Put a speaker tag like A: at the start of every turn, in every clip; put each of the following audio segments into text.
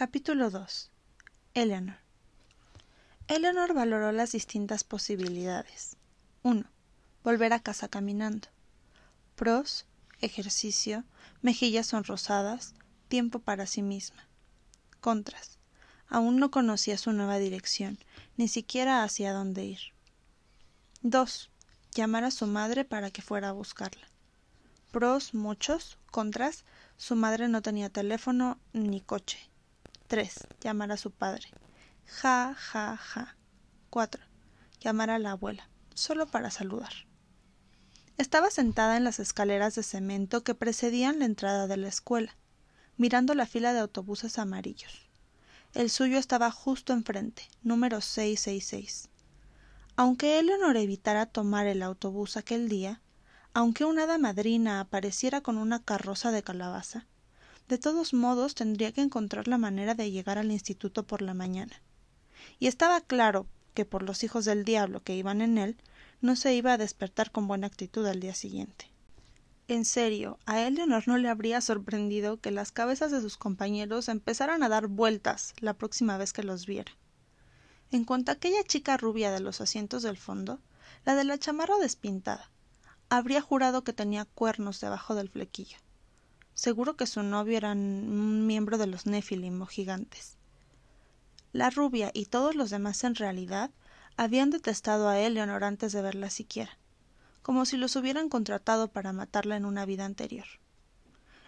A: Capítulo 2. Eleanor. Eleanor valoró las distintas posibilidades. 1. Volver a casa caminando. Pros, ejercicio, mejillas sonrosadas, tiempo para sí misma. Contras. Aún no conocía su nueva dirección, ni siquiera hacia dónde ir. 2. Llamar a su madre para que fuera a buscarla. Pros muchos, contras, su madre no tenía teléfono ni coche. 3. Llamar a su padre. Ja, ja, ja. 4. Llamar a la abuela, solo para saludar. Estaba sentada en las escaleras de cemento que precedían la entrada de la escuela, mirando la fila de autobuses amarillos. El suyo estaba justo enfrente, número 666. Aunque Eleanor evitara tomar el autobús aquel día, aunque una hada madrina apareciera con una carroza de calabaza, de todos modos tendría que encontrar la manera de llegar al instituto por la mañana. Y estaba claro que por los hijos del diablo que iban en él, no se iba a despertar con buena actitud al día siguiente. En serio, a Eleanor no le habría sorprendido que las cabezas de sus compañeros empezaran a dar vueltas la próxima vez que los viera. En cuanto a aquella chica rubia de los asientos del fondo, la de la chamarra despintada, habría jurado que tenía cuernos debajo del flequillo. Seguro que su novio era un miembro de los Nephilim o gigantes. La rubia y todos los demás en realidad habían detestado a Eleanor antes de verla siquiera como si los hubieran contratado para matarla en una vida anterior.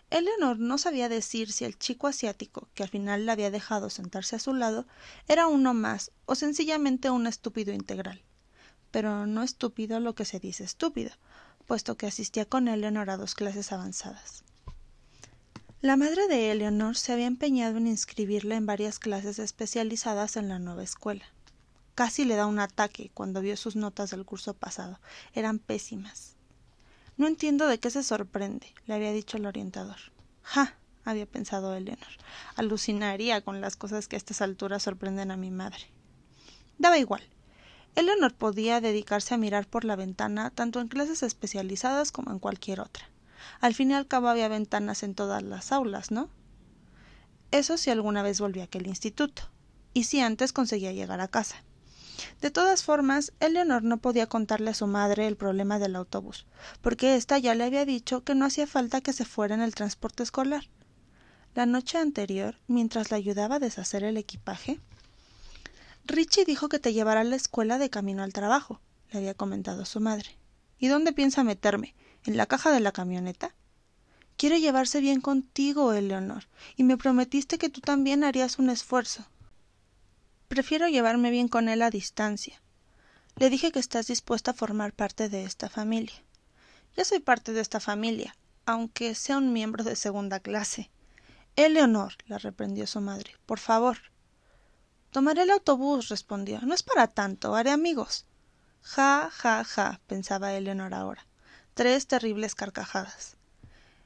A: Eleanor no sabía decir si el chico asiático, que al final la había dejado sentarse a su lado, era uno más o sencillamente un estúpido integral. Pero no estúpido lo que se dice estúpido, puesto que asistía con Eleanor a dos clases avanzadas. La madre de Eleanor se había empeñado en inscribirla en varias clases especializadas en la nueva escuela. Casi le da un ataque cuando vio sus notas del curso pasado. Eran pésimas. No entiendo de qué se sorprende, le había dicho el orientador. Ja, había pensado Eleanor. Alucinaría con las cosas que a estas alturas sorprenden a mi madre. Daba igual. Eleanor podía dedicarse a mirar por la ventana tanto en clases especializadas como en cualquier otra. Al fin y al cabo había ventanas en todas las aulas, ¿no? Eso si alguna vez volvía a aquel instituto, y si antes conseguía llegar a casa. De todas formas, Eleanor no podía contarle a su madre el problema del autobús, porque ésta ya le había dicho que no hacía falta que se fuera en el transporte escolar. La noche anterior, mientras la ayudaba a deshacer el equipaje, Richie dijo que te llevará a la escuela de camino al trabajo, le había comentado su madre. ¿Y dónde piensa meterme? ¿En la caja de la camioneta? Quiere llevarse bien contigo, Eleanor, y me prometiste que tú también harías un esfuerzo. Prefiero llevarme bien con él a distancia. Le dije que estás dispuesta a formar parte de esta familia. Ya soy parte de esta familia, aunque sea un miembro de segunda clase. Eleonor, la reprendió su madre, por favor. Tomaré el autobús, respondió. No es para tanto, haré amigos. Ja, ja, ja, pensaba Eleonor ahora. Tres terribles carcajadas.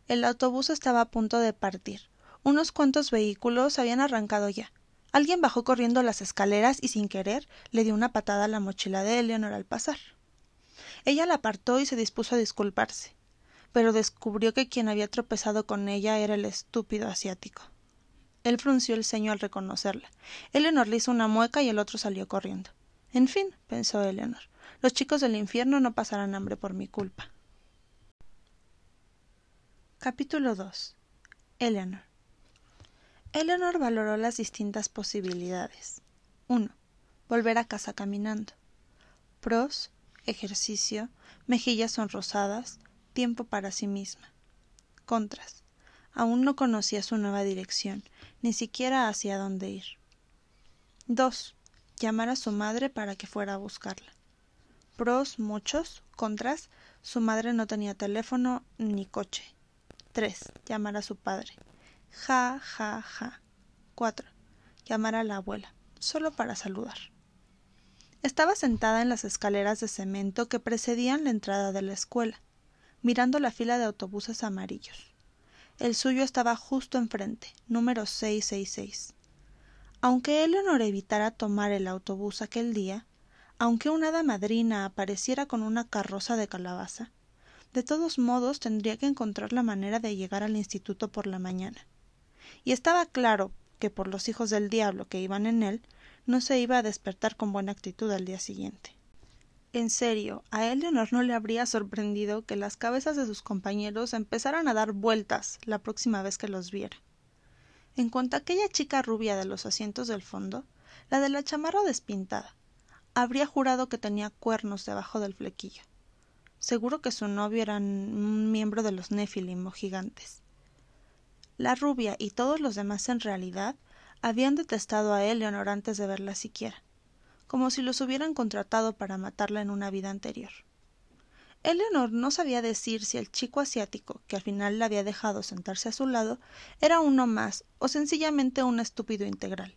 A: El autobús estaba a punto de partir. Unos cuantos vehículos habían arrancado ya. Alguien bajó corriendo las escaleras y sin querer le dio una patada a la mochila de Eleanor al pasar. Ella la apartó y se dispuso a disculparse, pero descubrió que quien había tropezado con ella era el estúpido asiático. Él frunció el ceño al reconocerla. Eleanor le hizo una mueca y el otro salió corriendo. En fin, pensó Eleanor, los chicos del infierno no pasarán hambre por mi culpa. Capítulo 2. Eleanor. Eleanor valoró las distintas posibilidades. 1. Volver a casa caminando. Pros, ejercicio, mejillas sonrosadas, tiempo para sí misma. Contras. Aún no conocía su nueva dirección, ni siquiera hacia dónde ir. 2. Llamar a su madre para que fuera a buscarla. Pros muchos, contras, su madre no tenía teléfono ni coche. 3. Llamar a su padre. Ja, ja, ja. 4. Llamar a la abuela, solo para saludar. Estaba sentada en las escaleras de cemento que precedían la entrada de la escuela, mirando la fila de autobuses amarillos. El suyo estaba justo enfrente, número 666. Aunque Eleanor evitara tomar el autobús aquel día, aunque una hada madrina apareciera con una carroza de calabaza, de todos modos tendría que encontrar la manera de llegar al instituto por la mañana y estaba claro que por los hijos del diablo que iban en él, no se iba a despertar con buena actitud al día siguiente. En serio, a Eleanor no le habría sorprendido que las cabezas de sus compañeros empezaran a dar vueltas la próxima vez que los viera. En cuanto a aquella chica rubia de los asientos del fondo, la de la chamarra despintada, habría jurado que tenía cuernos debajo del flequillo. Seguro que su novio era un miembro de los Nephilim o gigantes. La rubia y todos los demás en realidad habían detestado a Eleanor antes de verla siquiera, como si los hubieran contratado para matarla en una vida anterior. Eleanor no sabía decir si el chico asiático, que al final la había dejado sentarse a su lado, era uno más o sencillamente un estúpido integral.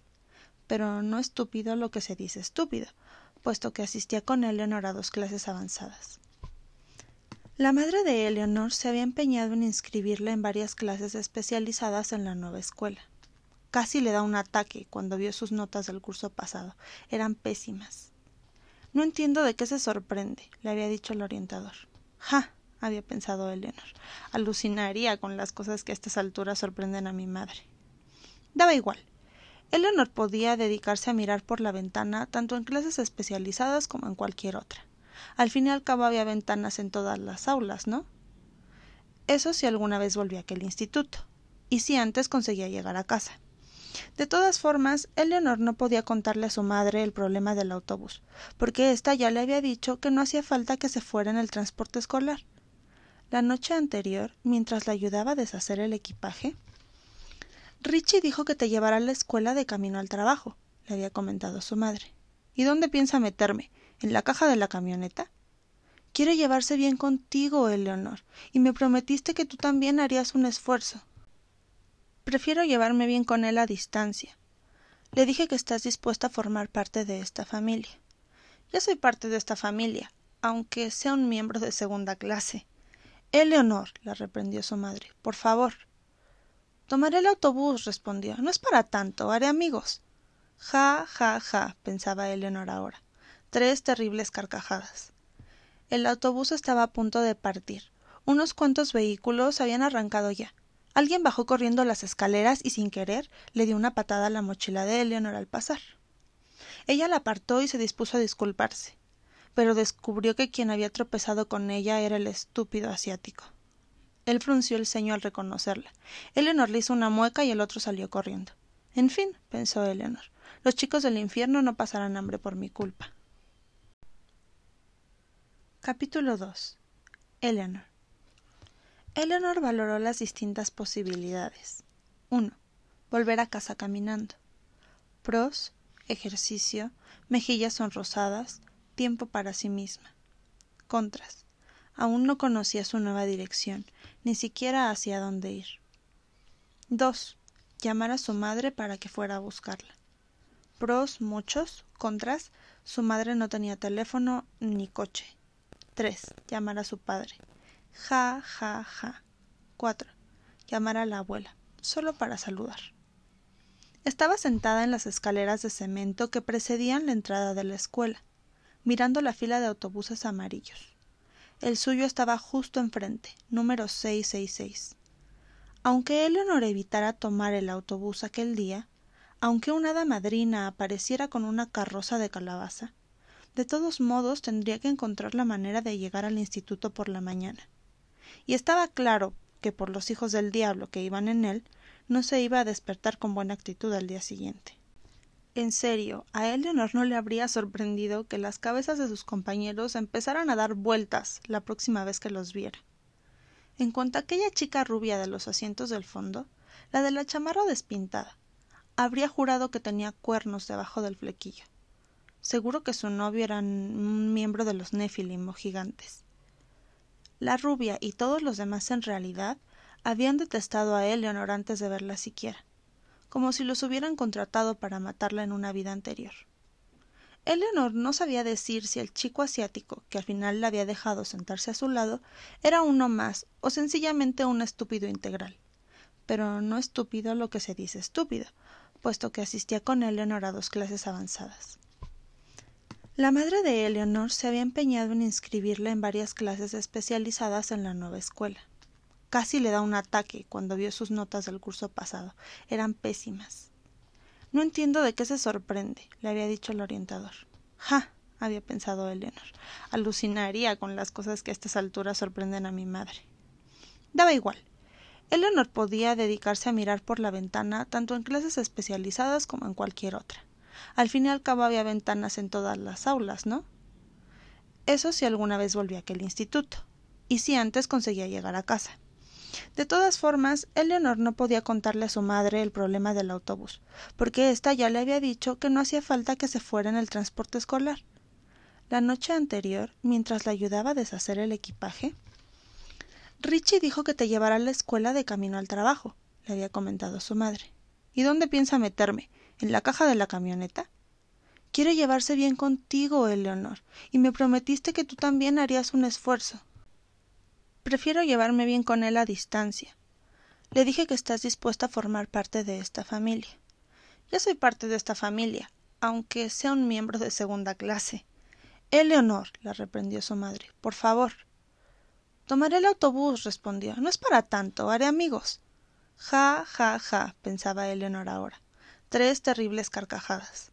A: Pero no estúpido lo que se dice estúpido, puesto que asistía con Eleanor a dos clases avanzadas. La madre de Eleanor se había empeñado en inscribirla en varias clases especializadas en la nueva escuela. Casi le da un ataque cuando vio sus notas del curso pasado. Eran pésimas. No entiendo de qué se sorprende, le había dicho el orientador. Ja, había pensado Eleanor. Alucinaría con las cosas que a estas alturas sorprenden a mi madre. Daba igual. Eleanor podía dedicarse a mirar por la ventana tanto en clases especializadas como en cualquier otra. Al fin y al cabo había ventanas en todas las aulas, ¿no? Eso si alguna vez volvía a aquel instituto, y si antes conseguía llegar a casa. De todas formas, Eleanor no podía contarle a su madre el problema del autobús, porque ésta ya le había dicho que no hacía falta que se fuera en el transporte escolar. La noche anterior, mientras la ayudaba a deshacer el equipaje, Richie dijo que te llevará a la escuela de camino al trabajo, le había comentado su madre. ¿Y dónde piensa meterme? En la caja de la camioneta? Quiere llevarse bien contigo, Eleonor, y me prometiste que tú también harías un esfuerzo. Prefiero llevarme bien con él a distancia. Le dije que estás dispuesta a formar parte de esta familia. Ya soy parte de esta familia, aunque sea un miembro de segunda clase. Eleonor, la reprendió su madre, por favor. Tomaré el autobús, respondió. No es para tanto, haré amigos. Ja, ja, ja, pensaba Eleonor ahora tres terribles carcajadas. El autobús estaba a punto de partir. Unos cuantos vehículos habían arrancado ya. Alguien bajó corriendo las escaleras y sin querer le dio una patada a la mochila de Eleanor al pasar. Ella la apartó y se dispuso a disculparse, pero descubrió que quien había tropezado con ella era el estúpido asiático. Él frunció el ceño al reconocerla. Eleanor le hizo una mueca y el otro salió corriendo. En fin, pensó Eleanor, los chicos del infierno no pasarán hambre por mi culpa. Capítulo 2. Eleanor. Eleanor valoró las distintas posibilidades. 1. Volver a casa caminando. Pros, ejercicio, mejillas sonrosadas, tiempo para sí misma. Contras. Aún no conocía su nueva dirección, ni siquiera hacia dónde ir. 2. Llamar a su madre para que fuera a buscarla. Pros muchos, contras, su madre no tenía teléfono ni coche 3. Llamar a su padre. Ja, ja, ja. 4. Llamar a la abuela, solo para saludar. Estaba sentada en las escaleras de cemento que precedían la entrada de la escuela, mirando la fila de autobuses amarillos. El suyo estaba justo enfrente, número 666. Aunque Eleanor evitara tomar el autobús aquel día, aunque una hada madrina apareciera con una carroza de calabaza, de todos modos tendría que encontrar la manera de llegar al instituto por la mañana. Y estaba claro que por los hijos del diablo que iban en él, no se iba a despertar con buena actitud al día siguiente. En serio, a Eleanor no le habría sorprendido que las cabezas de sus compañeros empezaran a dar vueltas la próxima vez que los viera. En cuanto a aquella chica rubia de los asientos del fondo, la de la chamarra despintada, habría jurado que tenía cuernos debajo del flequillo. Seguro que su novio era un miembro de los Nephilim o gigantes. La rubia y todos los demás en realidad habían detestado a Eleanor antes de verla siquiera, como si los hubieran contratado para matarla en una vida anterior. Eleanor no sabía decir si el chico asiático, que al final la había dejado sentarse a su lado, era uno más o sencillamente un estúpido integral. Pero no estúpido lo que se dice estúpido, puesto que asistía con Eleanor a dos clases avanzadas. La madre de Eleanor se había empeñado en inscribirla en varias clases especializadas en la nueva escuela. Casi le da un ataque cuando vio sus notas del curso pasado. Eran pésimas. No entiendo de qué se sorprende, le había dicho el orientador. Ja, había pensado Eleanor. Alucinaría con las cosas que a estas alturas sorprenden a mi madre. Daba igual. Eleanor podía dedicarse a mirar por la ventana tanto en clases especializadas como en cualquier otra. Al fin y al cabo había ventanas en todas las aulas, ¿no? Eso si alguna vez volvía a aquel instituto, y si antes conseguía llegar a casa. De todas formas, Eleanor no podía contarle a su madre el problema del autobús, porque ésta ya le había dicho que no hacía falta que se fuera en el transporte escolar. La noche anterior, mientras la ayudaba a deshacer el equipaje, Richie dijo que te llevará a la escuela de camino al trabajo, le había comentado su madre. ¿Y dónde piensa meterme? ¿En la caja de la camioneta? Quiere llevarse bien contigo, Eleonor, y me prometiste que tú también harías un esfuerzo. Prefiero llevarme bien con él a distancia. Le dije que estás dispuesta a formar parte de esta familia. Ya soy parte de esta familia, aunque sea un miembro de segunda clase. Eleonor, la reprendió su madre, por favor. Tomaré el autobús, respondió. No es para tanto, haré amigos. Ja, ja, ja, pensaba Eleonor ahora. Tres terribles carcajadas.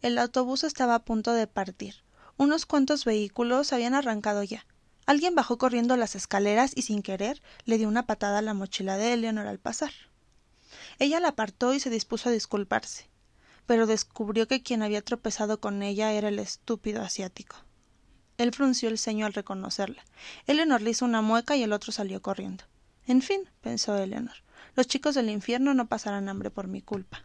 A: El autobús estaba a punto de partir. Unos cuantos vehículos habían arrancado ya. Alguien bajó corriendo las escaleras y sin querer le dio una patada a la mochila de Eleonor al pasar. Ella la apartó y se dispuso a disculparse pero descubrió que quien había tropezado con ella era el estúpido asiático. Él frunció el ceño al reconocerla. Eleanor le hizo una mueca y el otro salió corriendo. En fin, pensó Eleanor, los chicos del infierno no pasarán hambre por mi culpa.